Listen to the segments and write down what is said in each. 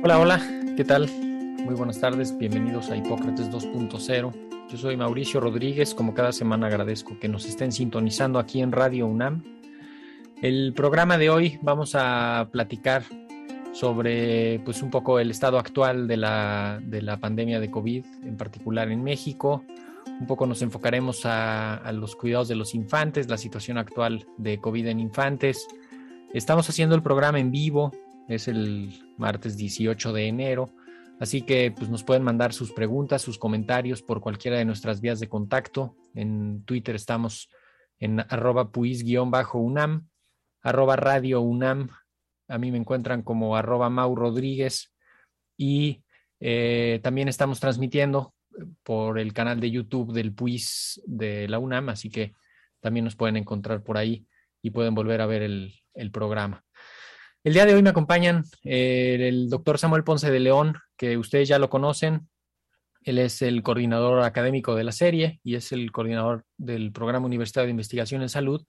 Hola, hola, ¿qué tal? Muy buenas tardes, bienvenidos a Hipócrates 2.0. Yo soy Mauricio Rodríguez, como cada semana agradezco que nos estén sintonizando aquí en Radio UNAM. El programa de hoy vamos a platicar sobre pues un poco el estado actual de la, de la pandemia de COVID, en particular en México. Un poco nos enfocaremos a, a los cuidados de los infantes, la situación actual de COVID en infantes. Estamos haciendo el programa en vivo, es el martes 18 de enero. Así que pues, nos pueden mandar sus preguntas, sus comentarios por cualquiera de nuestras vías de contacto. En Twitter estamos en arroba puis-unam, arroba radio unam. A mí me encuentran como arroba Mau Rodríguez. Y eh, también estamos transmitiendo por el canal de YouTube del PUIS de la UNAM, así que también nos pueden encontrar por ahí y pueden volver a ver el, el programa. El día de hoy me acompañan eh, el doctor Samuel Ponce de León, que ustedes ya lo conocen. Él es el coordinador académico de la serie y es el coordinador del Programa Universitario de Investigación en Salud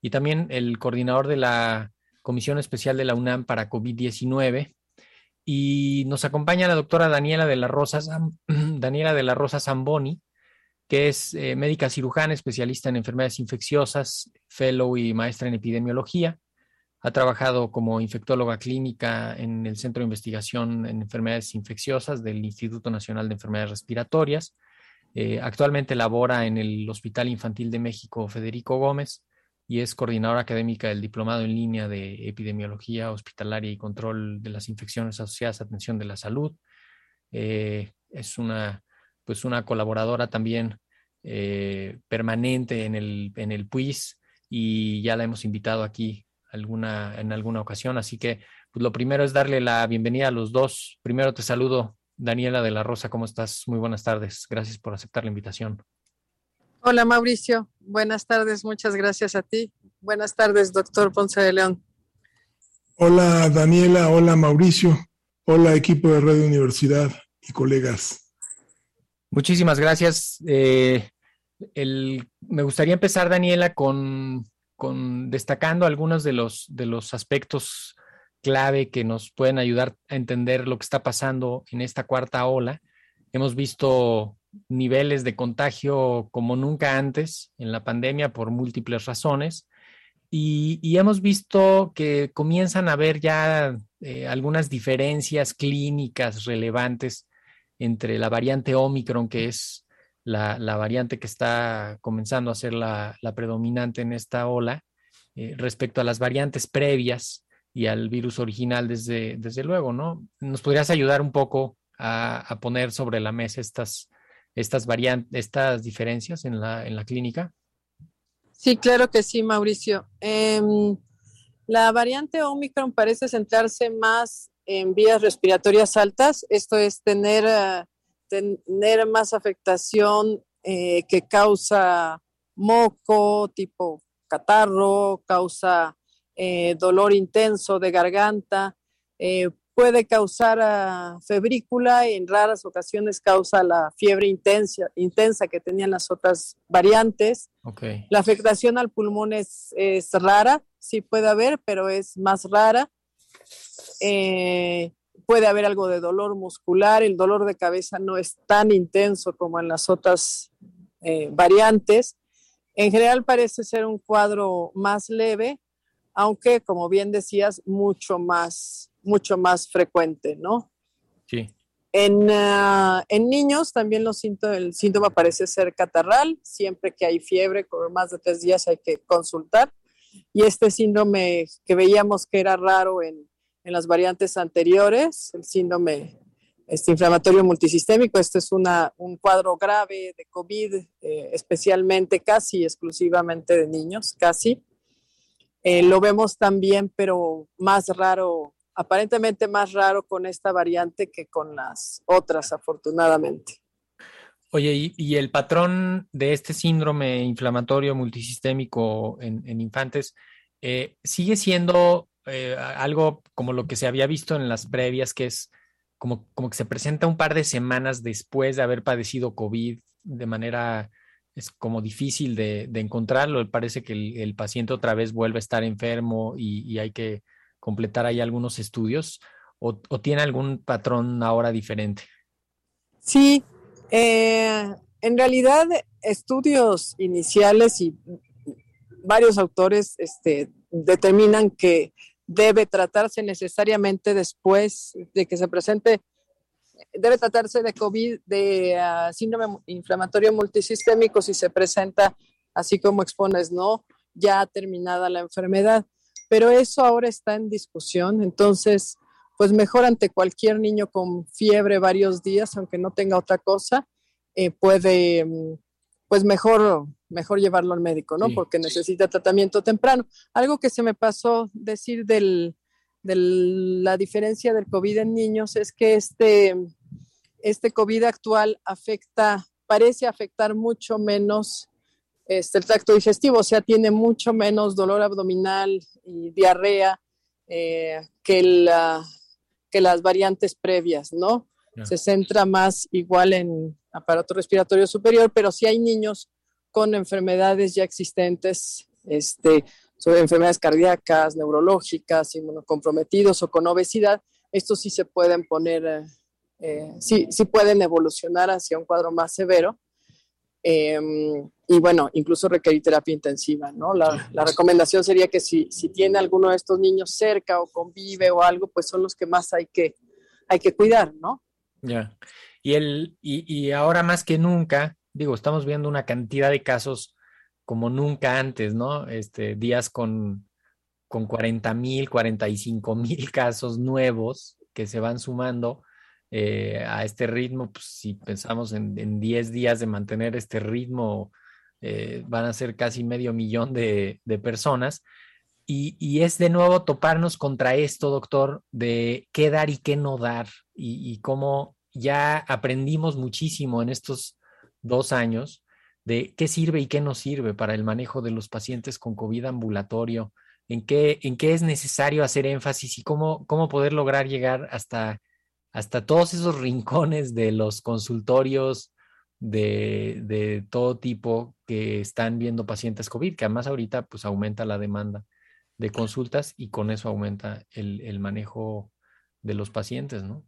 y también el coordinador de la Comisión Especial de la UNAM para COVID-19. Y nos acompaña la doctora Daniela de la Rosa, Daniela de la Rosa Zamboni, que es eh, médica cirujana, especialista en enfermedades infecciosas, fellow y maestra en epidemiología. Ha trabajado como infectóloga clínica en el Centro de Investigación en Enfermedades Infecciosas del Instituto Nacional de Enfermedades Respiratorias. Eh, actualmente labora en el Hospital Infantil de México Federico Gómez y es coordinadora académica del Diplomado en Línea de Epidemiología Hospitalaria y Control de las Infecciones Asociadas a Atención de la Salud. Eh, es una, pues una colaboradora también eh, permanente en el, en el PUIS y ya la hemos invitado aquí alguna, en alguna ocasión. Así que pues, lo primero es darle la bienvenida a los dos. Primero te saludo, Daniela de la Rosa, ¿cómo estás? Muy buenas tardes. Gracias por aceptar la invitación. Hola Mauricio, buenas tardes, muchas gracias a ti. Buenas tardes, doctor Ponce de León. Hola Daniela, hola Mauricio, hola equipo de Radio Universidad y colegas. Muchísimas gracias. Eh, el, me gustaría empezar, Daniela, con con destacando algunos de los, de los aspectos clave que nos pueden ayudar a entender lo que está pasando en esta cuarta ola. Hemos visto niveles de contagio como nunca antes en la pandemia por múltiples razones y, y hemos visto que comienzan a haber ya eh, algunas diferencias clínicas relevantes entre la variante Omicron, que es la, la variante que está comenzando a ser la, la predominante en esta ola, eh, respecto a las variantes previas y al virus original, desde, desde luego, ¿no? ¿Nos podrías ayudar un poco a, a poner sobre la mesa estas, estas estas diferencias en la, en la clínica? Sí, claro que sí, Mauricio. Eh, la variante Omicron parece centrarse más en vías respiratorias altas, esto es tener... Uh, tener más afectación eh, que causa moco, tipo catarro, causa eh, dolor intenso de garganta, eh, puede causar uh, febrícula y en raras ocasiones causa la fiebre intensa, intensa que tenían las otras variantes. Okay. La afectación al pulmón es, es, rara, sí puede haber, pero es más rara. Eh, puede haber algo de dolor muscular, el dolor de cabeza no es tan intenso como en las otras eh, variantes. En general parece ser un cuadro más leve, aunque como bien decías, mucho más, mucho más frecuente, ¿no? Sí. En, uh, en niños también los síntomas, el síntoma parece ser catarral. Siempre que hay fiebre por más de tres días hay que consultar. Y este síndrome que veíamos que era raro en, en las variantes anteriores, el síndrome este inflamatorio multisistémico. Este es una, un cuadro grave de COVID, eh, especialmente casi exclusivamente de niños, casi. Eh, lo vemos también, pero más raro, aparentemente más raro con esta variante que con las otras, afortunadamente. Oye, ¿y, y el patrón de este síndrome inflamatorio multisistémico en, en infantes eh, sigue siendo eh, algo como lo que se había visto en las previas, que es como, como que se presenta un par de semanas después de haber padecido COVID de manera es como difícil de, de encontrarlo. Parece que el, paciente otra vez vuelve a estar enfermo y, hay que completar ahí algunos estudios. O, ¿O, tiene algún patrón ahora diferente? Sí, eh, en realidad estudios iniciales y varios autores este, determinan que debe tratarse necesariamente después de que se presente, debe tratarse de COVID, de uh, síndrome inflamatorio multisistémico si se presenta así como expones, ¿no? Ya terminada la enfermedad. Pero eso ahora está en discusión, entonces, pues mejor ante cualquier niño con fiebre varios días, aunque no tenga otra cosa, eh, puede, pues mejor mejor llevarlo al médico, ¿no? Sí. Porque necesita tratamiento temprano. Algo que se me pasó decir del, de la diferencia del COVID en niños es que este, este COVID actual afecta, parece afectar mucho menos este, el tracto digestivo, o sea, tiene mucho menos dolor abdominal y diarrea eh, que, la, que las variantes previas, ¿no? Yeah. Se centra más igual en aparato respiratorio superior, pero si hay niños con enfermedades ya existentes, este, sobre enfermedades cardíacas, neurológicas, inmunocomprometidos o con obesidad, estos sí se pueden poner, eh, sí, sí pueden evolucionar hacia un cuadro más severo. Eh, y bueno, incluso requerir terapia intensiva, ¿no? La, la, recomendación sería que si, si tiene alguno de estos niños cerca o convive o algo, pues son los que más hay que, hay que cuidar, ¿no? Ya. Yeah. Y, y, y ahora más que nunca, digo, estamos viendo una cantidad de casos como nunca antes, ¿no? Este, días con, con 40 mil, 45 mil casos nuevos que se van sumando eh, a este ritmo. Pues, si pensamos en, en 10 días de mantener este ritmo, eh, van a ser casi medio millón de, de personas. Y, y, es de nuevo toparnos contra esto, doctor, de qué dar y qué no dar, y cómo ya aprendimos muchísimo en estos dos años de qué sirve y qué no sirve para el manejo de los pacientes con COVID ambulatorio, en qué, en qué es necesario hacer énfasis y cómo, cómo poder lograr llegar hasta, hasta todos esos rincones de los consultorios de, de todo tipo que están viendo pacientes COVID, que además ahorita pues aumenta la demanda de consultas y con eso aumenta el, el manejo de los pacientes, ¿no?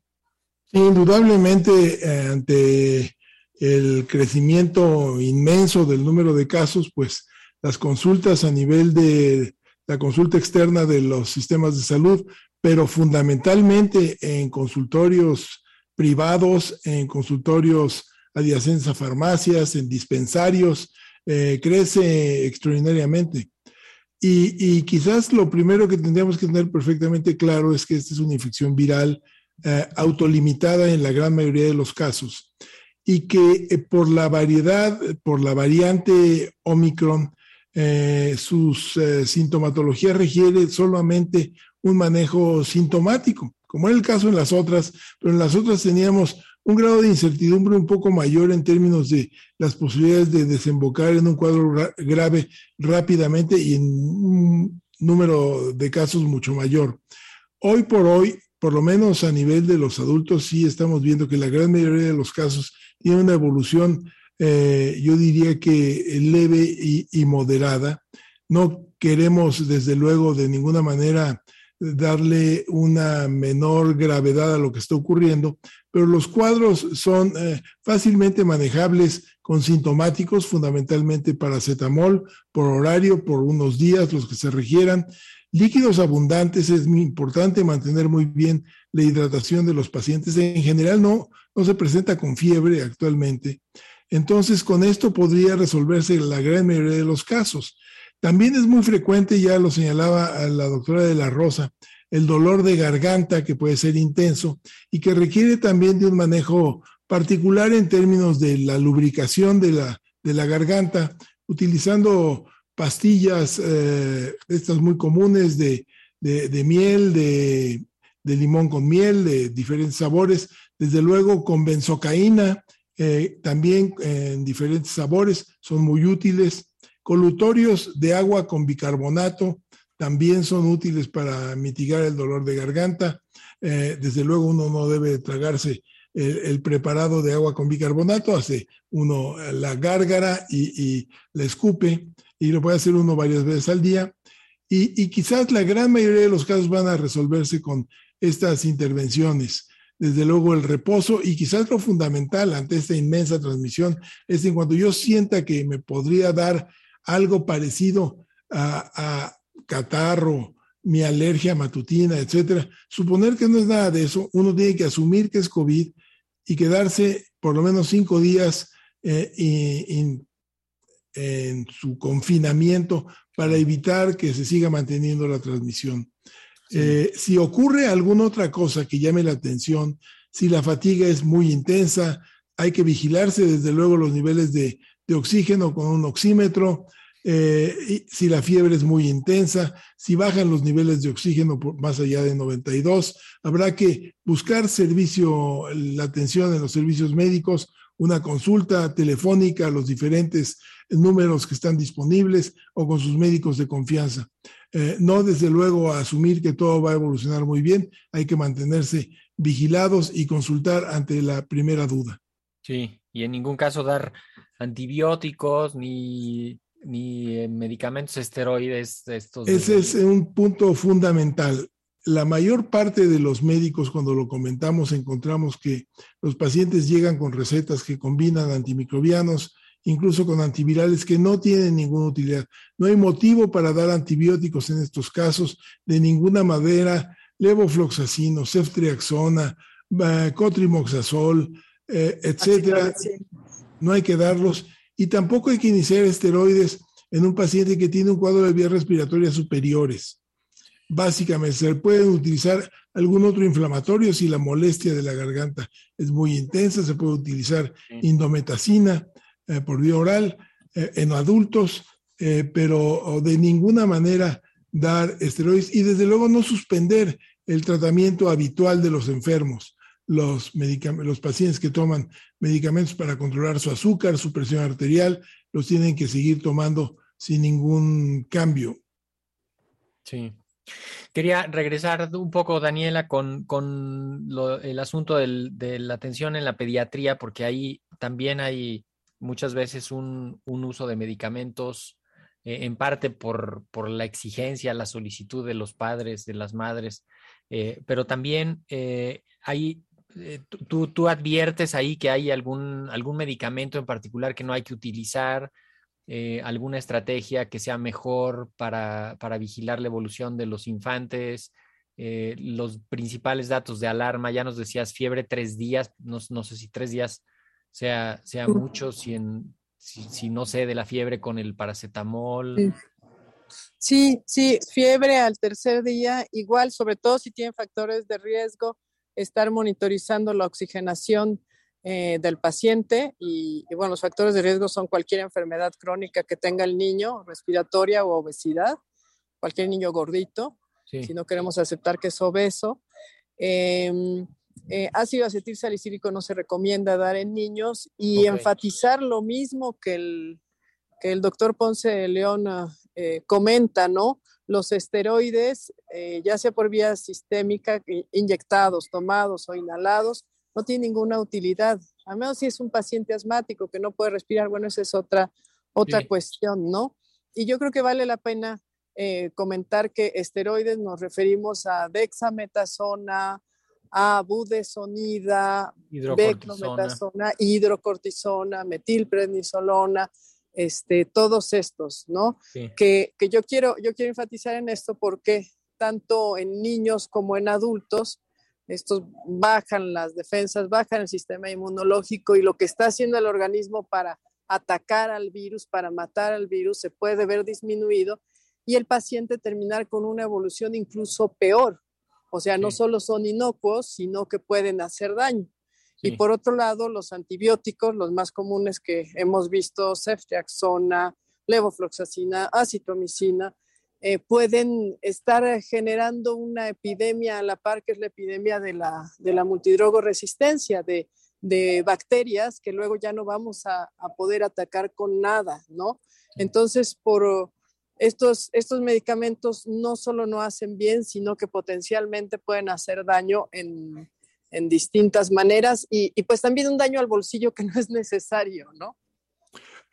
Indudablemente eh, ante el crecimiento inmenso del número de casos, pues las consultas a nivel de la consulta externa de los sistemas de salud, pero fundamentalmente en consultorios privados, en consultorios adyacentes a farmacias, en dispensarios, eh, crece extraordinariamente. Y, y, quizás lo primero que tendríamos que tener perfectamente claro es que esta es una infección viral eh, autolimitada en la gran mayoría de los casos y que eh, por la variedad, por la variante Omicron, eh, sus eh, sintomatología requiere solamente un manejo sintomático, como era el caso en las otras, pero en las otras teníamos un grado de incertidumbre un poco mayor en términos de las posibilidades de desembocar en un cuadro grave rápidamente y en un número de casos mucho mayor. Hoy por hoy, por lo menos a nivel de los adultos, sí estamos viendo que la gran mayoría de los casos tiene una evolución, eh, yo diría que leve y, moderada. No queremos, desde luego, de ninguna manera darle una menor gravedad a lo que está ocurriendo, pero los cuadros son eh, fácilmente manejables con sintomáticos, fundamentalmente paracetamol por horario, por unos días, los que se requieran. Líquidos abundantes, es muy importante mantener muy bien la hidratación de los pacientes. En general no, no se presenta con fiebre actualmente. Entonces, con esto podría resolverse la gran mayoría de los casos. También es muy frecuente, ya lo señalaba la doctora de la Rosa, el dolor de garganta que puede ser intenso y que requiere también de un manejo particular en términos de la lubricación de la, de la garganta, utilizando pastillas, eh, estas muy comunes de, de, miel, de, limón con miel, de diferentes sabores, desde luego con benzocaína, eh, también en diferentes sabores, son muy útiles. Colutorios de agua con bicarbonato también son útiles para mitigar el dolor de garganta. Eh, desde luego uno no debe tragarse el, preparado de agua con bicarbonato, hace uno la gárgara y, y la escupe y lo puede hacer uno varias veces al día. Y, quizás la gran mayoría de los casos van a resolverse con estas intervenciones. Desde luego el reposo y quizás lo fundamental ante esta inmensa transmisión es en cuanto yo sienta que me podría dar algo parecido a, a catarro, mi alergia matutina, etcétera. Suponer que no es nada de eso, uno tiene que asumir que es COVID y quedarse por lo menos cinco días eh, en su confinamiento para evitar que se siga manteniendo la transmisión. Eh, si ocurre alguna otra cosa que llame la atención, si la fatiga es muy intensa, hay que vigilarse desde luego los niveles de, oxígeno con un oxímetro, eh, y si la fiebre es muy intensa, si bajan los niveles de oxígeno por más allá de 92, habrá que buscar servicio, la atención en los servicios médicos, una consulta telefónica a los diferentes números que están disponibles o con sus médicos de confianza. Eh, no, desde luego, asumir que todo va a evolucionar muy bien, hay que mantenerse vigilados y consultar ante la primera duda. Sí, y en ningún caso dar antibióticos ni, ni eh, medicamentos esteroides. Estos Ese es un punto fundamental. La mayor parte de los médicos, cuando lo comentamos, encontramos que los pacientes llegan con recetas que combinan antimicrobianos, incluso con antivirales que no tienen ninguna utilidad. No hay motivo para dar antibióticos en estos casos de ninguna manera, levofloxacino, ceftriaxona, cotrimoxazol, eh, etcétera. No hay que darlos y tampoco hay que iniciar esteroides en un paciente que tiene un cuadro de vías respiratorias superiores. Básicamente, se pueden utilizar algún otro inflamatorio si la molestia de la garganta es muy intensa, se puede utilizar indometacina, eh, por vía oral eh, en adultos, eh, pero de ninguna manera dar esteroides y desde luego no suspender el tratamiento habitual de los enfermos. Los, los pacientes que toman medicamentos para controlar su azúcar, su presión arterial, los tienen que seguir tomando sin ningún cambio. Sí. Quería regresar un poco, Daniela, con, con el asunto de la atención en la pediatría, porque ahí también hay muchas veces un, uso de medicamentos eh, en parte por, por, la exigencia, la solicitud de los padres, de las madres, eh, pero también eh, hay, tú, tú, adviertes ahí que hay algún, algún medicamento en particular que no hay que utilizar, alguna estrategia que sea mejor para, para, vigilar la evolución de los infantes. los principales datos de alarma, ya nos decías fiebre tres días, no, no sé si tres días sea, sea mucho, si, en, si, no sé de la fiebre con el paracetamol. Sí. sí, fiebre al tercer día, igual, sobre todo si tienen factores de riesgo, estar monitorizando la oxigenación eh, del paciente y, bueno, los factores de riesgo son cualquier enfermedad crónica que tenga el niño, respiratoria o obesidad, cualquier niño gordito, si no queremos aceptar que es obeso. Em, eh, ácido acetil salicílico no se recomienda dar en niños y enfatizar lo mismo que el, que el doctor Ponce de León eh, comenta, ¿no? Los esteroides, eh, ya sea por vía sistémica, inyectados, tomados o inhalados, no tienen ninguna utilidad, a menos si es un paciente asmático que no puede respirar, bueno, esa es otra, otra cuestión, ¿no? Y yo creo que vale la pena comentar que esteroides nos referimos a dexametasona, a budesonida, beclometasona, hidrocortisona, metilprednisolona, este, todos estos, ¿no? Que, yo, quiero, yo quiero enfatizar en esto porque tanto en niños como en adultos, estos bajan las defensas, bajan el sistema inmunológico y lo que está haciendo el organismo para atacar al virus, para matar al virus, se puede ver disminuido y el paciente terminar con una evolución incluso peor. O sea, no solo son inocuos, sino que pueden hacer daño. Y por otro lado, los antibióticos, los más comunes que hemos visto, ceftriaxona, levofloxacina, acitromicina, eh, pueden estar generando una epidemia a la par, que es la epidemia de la, de la multidrogoresistencia, de, de bacterias que luego ya no vamos a, a, poder atacar con nada, ¿no? Entonces, por estos, estos medicamentos no solo no hacen bien, sino que potencialmente pueden hacer daño en, en distintas maneras y, y, pues también un daño al bolsillo que no es necesario, ¿no?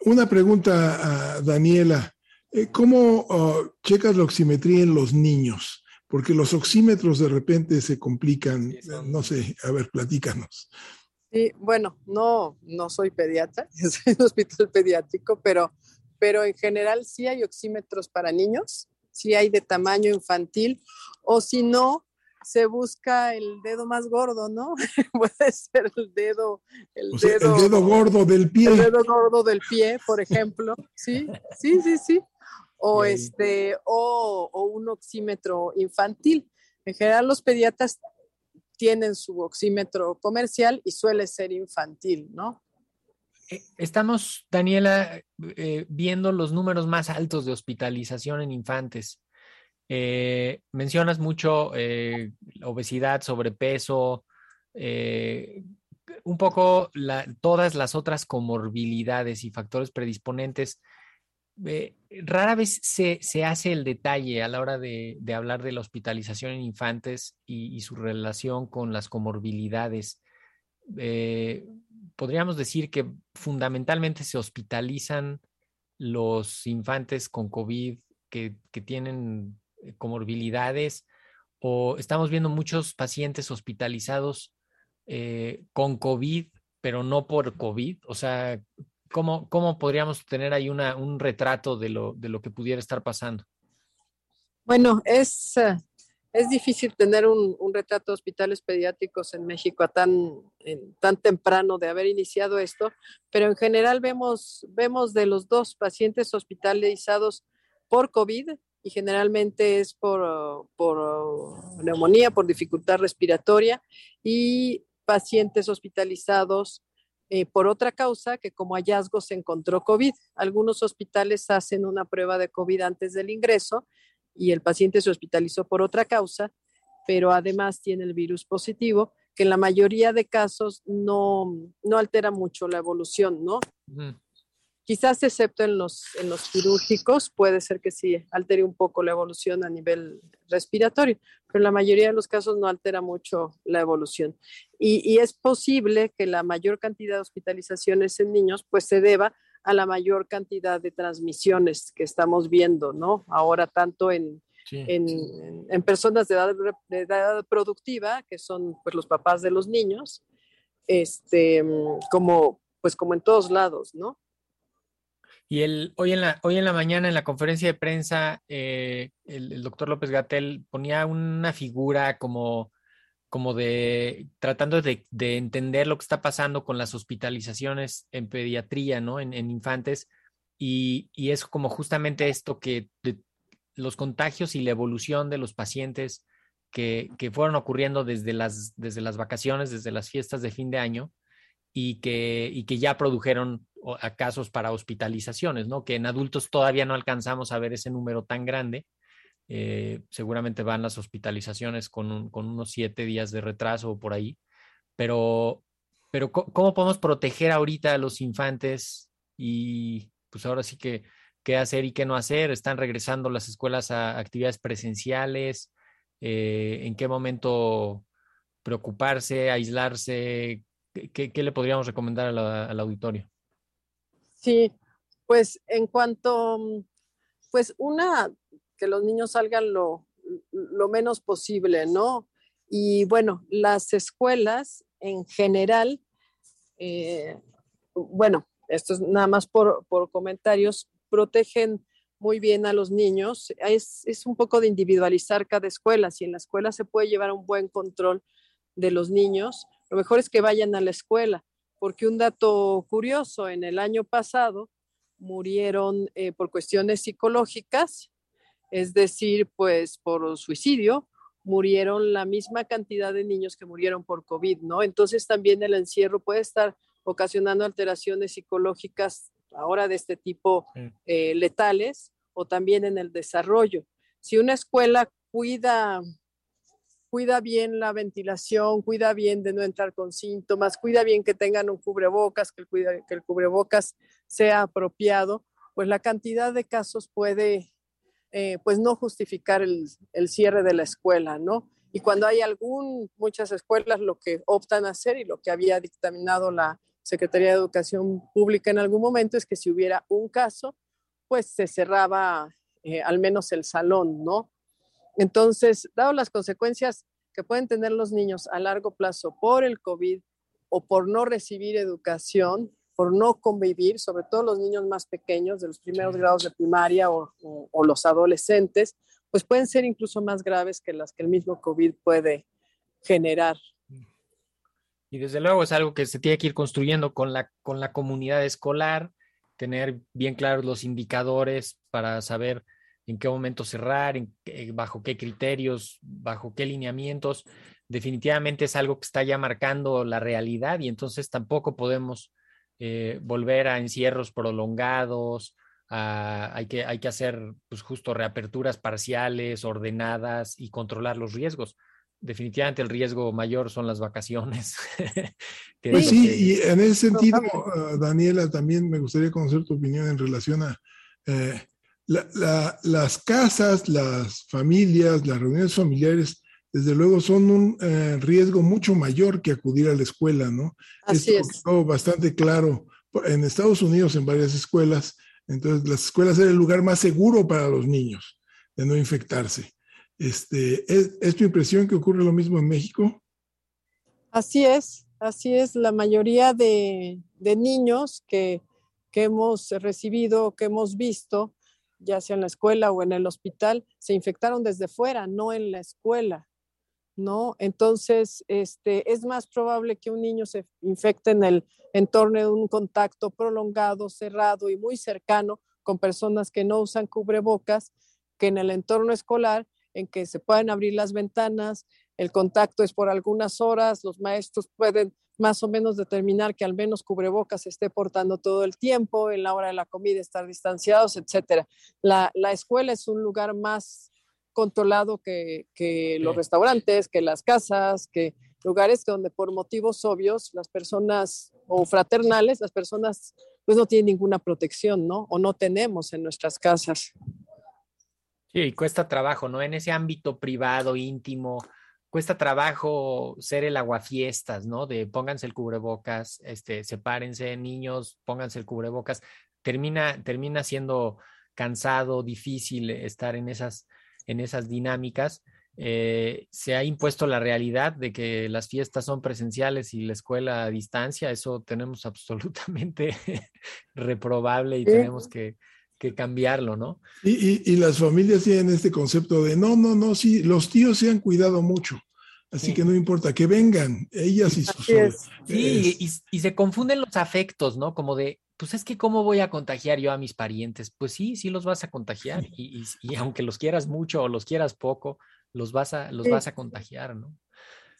Una pregunta a Daniela. Eh, ¿Cómo uh, checas la oximetría en los niños? Porque los oxímetros de repente se complican. No sé, a ver, platícanos. Sí, bueno, no, no soy pediatra, soy un hospital pediátrico, pero, pero en general sí hay oxímetros para niños, sí hay de tamaño infantil, o si no, se busca el dedo más gordo, ¿no? Puede ser el dedo, el, o sea, dedo, el dedo gordo del pie. El dedo gordo del pie, por ejemplo. Sí, sí, sí, sí o, este, o, o, un oxímetro infantil. En general los pediatras tienen su oxímetro comercial y suele ser infantil, ¿no? Eh, estamos, Daniela, eh, viendo los números más altos de hospitalización en infantes. Eh, mencionas mucho eh, obesidad, sobrepeso, un poco la, todas las otras comorbilidades y factores predisponentes eh, rara vez se, se, hace el detalle a la hora de, de hablar de la hospitalización en infantes y, su relación con las comorbilidades. Eh, podríamos decir que fundamentalmente se hospitalizan los infantes con COVID que, que tienen eh, comorbilidades o estamos viendo muchos pacientes hospitalizados con COVID, pero no por COVID, o sea, ¿Cómo, ¿Cómo, podríamos tener ahí una, un retrato de lo, de lo que pudiera estar pasando? Bueno, es, uh, es difícil tener un, un, retrato de hospitales pediátricos en México a tan, en, tan temprano de haber iniciado esto, pero en general vemos, vemos de los dos pacientes hospitalizados por COVID y generalmente es por, por neumonía, por dificultad respiratoria y pacientes hospitalizados eh, por otra causa que como hallazgo se encontró COVID. Algunos hospitales hacen una prueba de COVID antes del ingreso y el paciente se hospitalizó por otra causa, pero además tiene el virus positivo, que en la mayoría de casos no, no altera mucho la evolución, ¿no? Quizás excepto en los, en los quirúrgicos, puede ser que sí altere un poco la evolución a nivel respiratorio, pero en la mayoría de los casos no altera mucho la evolución. Y, y, es posible que la mayor cantidad de hospitalizaciones en niños pues se deba a la mayor cantidad de transmisiones que estamos viendo, ¿no? Ahora tanto en, sí. en, en, personas de edad, de edad productiva, que son pues los papás de los niños, este, como, pues como en todos lados, ¿no? Y el, hoy, en la, hoy en la mañana en la conferencia de prensa, eh, el, doctor López Gatel ponía una figura como, como de tratando de, de, entender lo que está pasando con las hospitalizaciones en pediatría, ¿no? En, en infantes. Y, y, es como justamente esto que los contagios y la evolución de los pacientes que, que fueron ocurriendo desde las, desde las vacaciones, desde las fiestas de fin de año, y que, y que ya produjeron a casos para hospitalizaciones, ¿no? Que en adultos todavía no alcanzamos a ver ese número tan grande. Eh, seguramente van las hospitalizaciones con, un, con, unos siete días de retraso o por ahí. Pero, pero ¿cómo podemos proteger ahorita a los infantes? Y pues ahora sí que qué hacer y qué no hacer. Están regresando las escuelas a actividades presenciales. Eh, ¿En qué momento preocuparse, aislarse? ¿Qué, le podríamos recomendar al auditorio? Sí, pues en cuanto, pues una, que los niños salgan lo, lo menos posible, ¿no? Y bueno, las escuelas en general, eh, bueno, esto es nada más por, por, comentarios, protegen muy bien a los niños. Es, es, un poco de individualizar cada escuela. Si en la escuela se puede llevar un buen control de los niños, lo mejor es que vayan a la escuela, porque un dato curioso, en el año pasado murieron eh, por cuestiones psicológicas, es decir, pues por suicidio, murieron la misma cantidad de niños que murieron por COVID, ¿no? Entonces también el encierro puede estar ocasionando alteraciones psicológicas ahora de este tipo eh, letales o también en el desarrollo. Si una escuela cuida cuida bien la ventilación, cuida bien de no entrar con síntomas, cuida bien que tengan un cubrebocas, que el, que el cubrebocas sea apropiado, pues la cantidad de casos puede eh, pues no justificar el, el, cierre de la escuela, ¿no? Y cuando hay algún, muchas escuelas lo que optan a hacer y lo que había dictaminado la Secretaría de Educación Pública en algún momento es que si hubiera un caso, pues se cerraba eh, al menos el salón, ¿no? Entonces, dado las consecuencias que pueden tener los niños a largo plazo por el COVID o por no recibir educación, por no convivir, sobre todo los niños más pequeños de los primeros grados de primaria o, los adolescentes, pues pueden ser incluso más graves que las que el mismo COVID puede generar. Y desde luego es algo que se tiene que ir construyendo con la, con la comunidad escolar, tener bien claros los indicadores para saber en qué momento cerrar, en, bajo qué criterios, bajo qué lineamientos. Definitivamente es algo que está ya marcando la realidad y entonces tampoco podemos eh, volver a encierros prolongados. hay, que, hay que hacer pues, justo reaperturas parciales, ordenadas y controlar los riesgos. Definitivamente el riesgo mayor son las vacaciones. pues sí, y en ese sentido, ah, Daniela, también me gustaría conocer tu opinión en relación a eh, las casas, las familias, las reuniones familiares, desde luego son un eh, riesgo mucho mayor que acudir a la escuela, ¿no? Así es. bastante claro en Estados Unidos en varias escuelas. Entonces, las escuelas eran el lugar más seguro para los niños de no infectarse. Este, ¿es, tu impresión que ocurre lo mismo en México? Así es, así es. La mayoría de, de niños que, que hemos recibido, que hemos visto, ya sea en la escuela o en el hospital, se infectaron desde fuera, no en la escuela, ¿no? Entonces, este, es más probable que un niño se infecte en el entorno de un contacto prolongado, cerrado y muy cercano con personas que no usan cubrebocas que en el entorno escolar en que se pueden abrir las ventanas, el contacto es por algunas horas, los maestros pueden más o menos determinar que al menos cubrebocas se esté portando todo el tiempo, en la hora de la comida estar distanciados, etcétera. La, la escuela es un lugar más controlado que, que los restaurantes, que las casas, que lugares donde por motivos obvios las personas o fraternales, las personas pues no tienen ninguna protección, ¿no? O no tenemos en nuestras casas. Sí, cuesta trabajo, ¿no? En ese ámbito privado, íntimo, cuesta trabajo ser el aguafiestas, ¿no? De pónganse el cubrebocas, este, sepárense, niños, pónganse el cubrebocas. Termina, termina siendo cansado, difícil estar en esas, en esas dinámicas. Eh, se ha impuesto la realidad de que las fiestas son presenciales y la escuela a distancia. Eso tenemos absolutamente reprobable y tenemos que, que cambiarlo, ¿no? Y, y, las familias tienen este concepto de, no, no, no, sí, los tíos se han cuidado mucho, así que no importa, que vengan, ellas y sus... Sí, y, y, se confunden los afectos, ¿no? Como de, pues es que cómo voy a contagiar yo a mis parientes. Pues sí, sí los vas a contagiar, y, aunque los quieras mucho o los quieras poco, los vas a, los vas a contagiar, ¿no?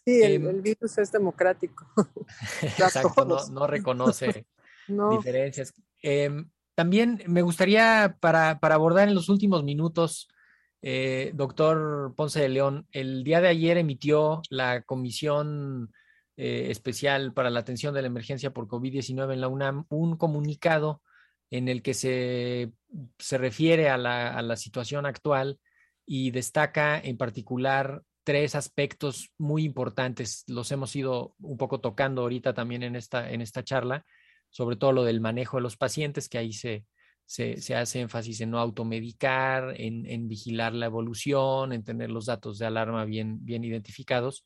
Sí, el, em, virus es democrático. Exacto, no, no, reconoce diferencias. Eh, también me gustaría, para, abordar en los últimos minutos, eh, doctor Ponce de León, el día de ayer emitió la Comisión eh, Especial para la Atención de la Emergencia por COVID-19 en la UNAM un comunicado en el que se, se refiere a la, a la situación actual y destaca en particular tres aspectos muy importantes. Los hemos ido un poco tocando ahorita también en esta, en esta charla sobre todo lo del manejo de los pacientes, que ahí se, se, hace énfasis en no automedicar, en, vigilar la evolución, en tener los datos de alarma bien, bien identificados,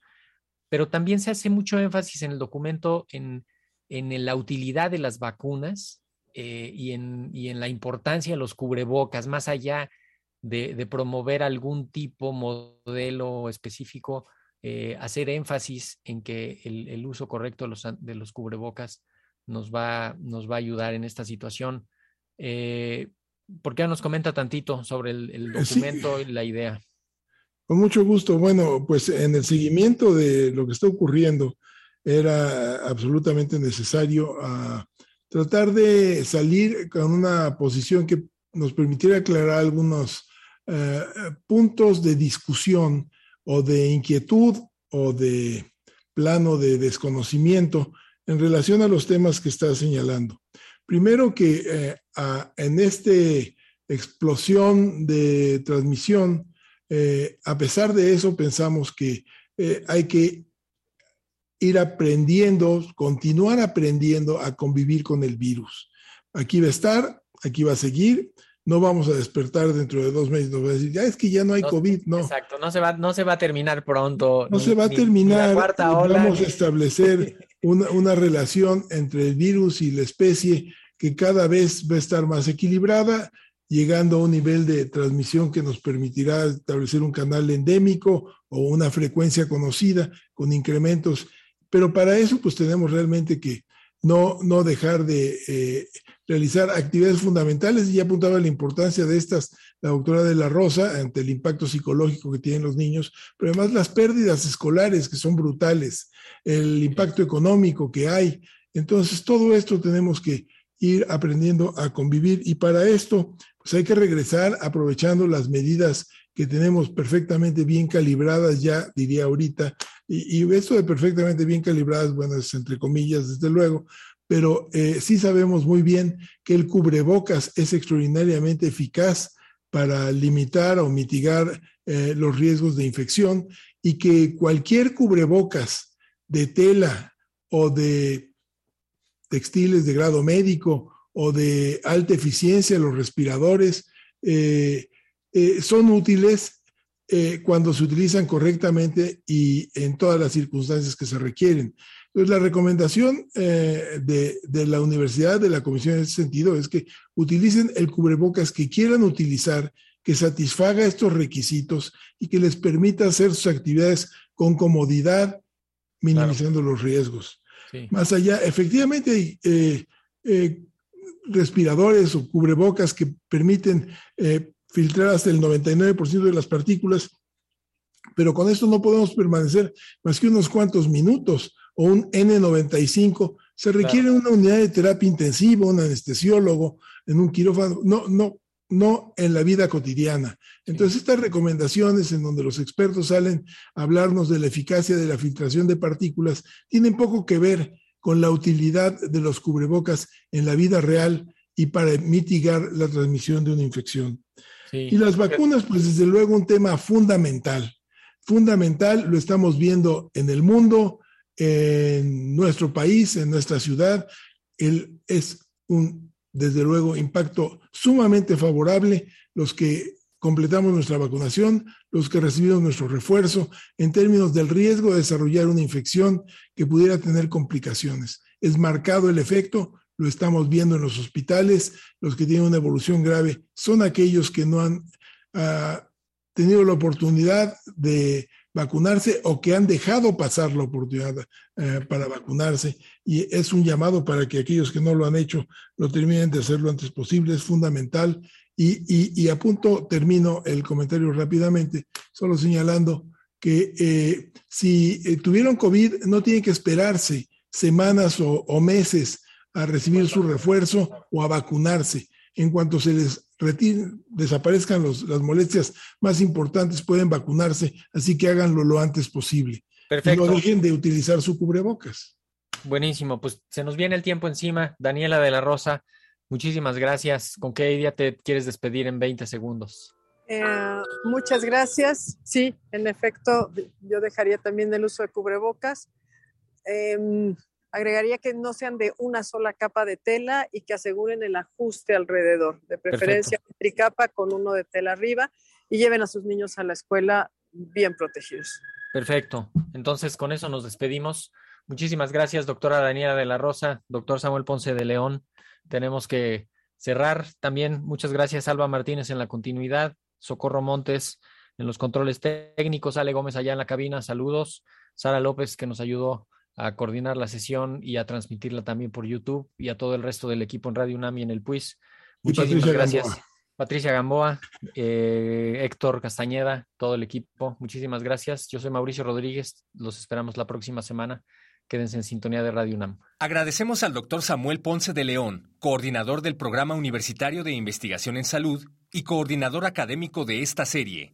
pero también se hace mucho énfasis en el documento en, en la utilidad de las vacunas eh, y, en, y, en, la importancia de los cubrebocas, más allá de, de promover algún tipo, modelo específico eh, hacer énfasis en que el, uso correcto de los, de los, cubrebocas nos va, nos va a ayudar en esta situación. Eh, ¿Por qué nos comenta tantito sobre el, documento y la idea? Con mucho gusto. Bueno, pues en el seguimiento de lo que está ocurriendo, era absolutamente necesario ah, tratar de salir con una posición que nos permitiera aclarar algunos eh, puntos de discusión o de inquietud o de plano de desconocimiento en relación a los temas que está señalando. Primero que eh, en esta explosión de transmisión, eh, a pesar de eso, pensamos que eh, hay que ir aprendiendo, continuar aprendiendo a convivir con el virus. Aquí va a estar, aquí va a seguir, no vamos a despertar dentro de dos meses, nos va a decir, ya es que ya no hay COVID, no. Exacto, no se va, no se va a terminar pronto. No se va a terminar, vamos a establecer una, relación entre el virus y la especie que cada vez va a estar más equilibrada llegando a un nivel de transmisión que nos permitirá establecer un canal endémico o una frecuencia conocida con incrementos. Pero para eso, pues tenemos realmente que no, no dejar de eh, realizar actividades fundamentales. Y ya apuntaba la importancia de estas la doctora de la Rosa ante el impacto psicológico que tienen los niños, pero además las pérdidas escolares que son brutales, el impacto económico que hay. Entonces, todo esto tenemos que ir aprendiendo a convivir y para esto pues hay que regresar aprovechando las medidas que tenemos perfectamente bien calibradas ya, diría ahorita, y, y esto de perfectamente bien calibradas, bueno, es entre comillas, desde luego, pero eh, sí sabemos muy bien que el cubrebocas es extraordinariamente eficaz para limitar o mitigar eh, los riesgos de infección y que cualquier cubrebocas de tela o de textiles de grado médico o de alta eficiencia, los respiradores, eh, son útiles cuando se utilizan correctamente y en todas las circunstancias que se requieren. Entonces, la recomendación de, de, la universidad, de la comisión en ese sentido, es que utilicen el cubrebocas que quieran utilizar, que satisfaga estos requisitos y que les permita hacer sus actividades con comodidad, minimizando los riesgos. Más allá, efectivamente, hay respiradores o cubrebocas que permiten eh, filtrar hasta el 99% de las partículas, pero con esto no podemos permanecer más que unos cuantos minutos o un N95. Se requiere una unidad de terapia intensiva, un anestesiólogo en un quirófano, no, no, no en la vida cotidiana. Entonces, estas recomendaciones en donde los expertos salen a hablarnos de la eficacia de la filtración de partículas tienen poco que ver con la utilidad de los cubrebocas en la vida real y para mitigar la transmisión de una infección. Y las vacunas, pues desde luego un tema fundamental. Fundamental, lo estamos viendo en el mundo, en nuestro país, en nuestra ciudad. El, es un, desde luego, impacto sumamente favorable. Los que completamos nuestra vacunación, los que recibimos nuestro refuerzo, en términos del riesgo de desarrollar una infección que pudiera tener complicaciones. Es marcado el efecto, lo estamos viendo en los hospitales, los que tienen una evolución grave son aquellos que no han uh, tenido la oportunidad de vacunarse o que han dejado pasar la oportunidad uh, para vacunarse. Y es un llamado para que aquellos que no lo han hecho lo terminen de hacer lo antes posible. Es fundamental y, a punto termino el comentario rápidamente, solo señalando que eh, si eh, tuvieron COVID no tienen que esperarse semanas o, meses a recibir su refuerzo o a vacunarse. En cuanto se les retiren, desaparezcan las molestias más importantes, pueden vacunarse, así que háganlo lo antes posible. Perfecto. no dejen de utilizar su cubrebocas. Buenísimo, pues se nos viene el tiempo encima. Daniela de la Rosa, Muchísimas gracias. ¿Con qué idea te quieres despedir en 20 segundos? Eh, muchas gracias. Sí, en efecto, yo dejaría también el uso de cubrebocas. Em, agregaría que no sean de una sola capa de tela y que aseguren el ajuste alrededor, de preferencia tricapa con uno de tela arriba y lleven a sus niños a la escuela bien protegidos. Perfecto. Entonces, con eso nos despedimos. Muchísimas gracias, doctora Daniela de la Rosa, doctor Samuel Ponce de León tenemos que cerrar. También muchas gracias, Alba Martínez, en la continuidad, Socorro Montes en los controles técnicos, Ale Gómez allá en la cabina, saludos. Sara López que nos ayudó a coordinar la sesión y a transmitirla también por YouTube y a todo el resto del equipo en Radio UNAMI en el PUIS. Muchísimas gracias. Patricia Gamboa, eh, Héctor Castañeda, todo el equipo, muchísimas gracias. Yo soy Mauricio Rodríguez, los esperamos la próxima semana. Quédense en sintonía de Radio UNAM. Agradecemos al doctor Samuel Ponce de León, coordinador del Programa Universitario de Investigación en Salud y coordinador académico de esta serie.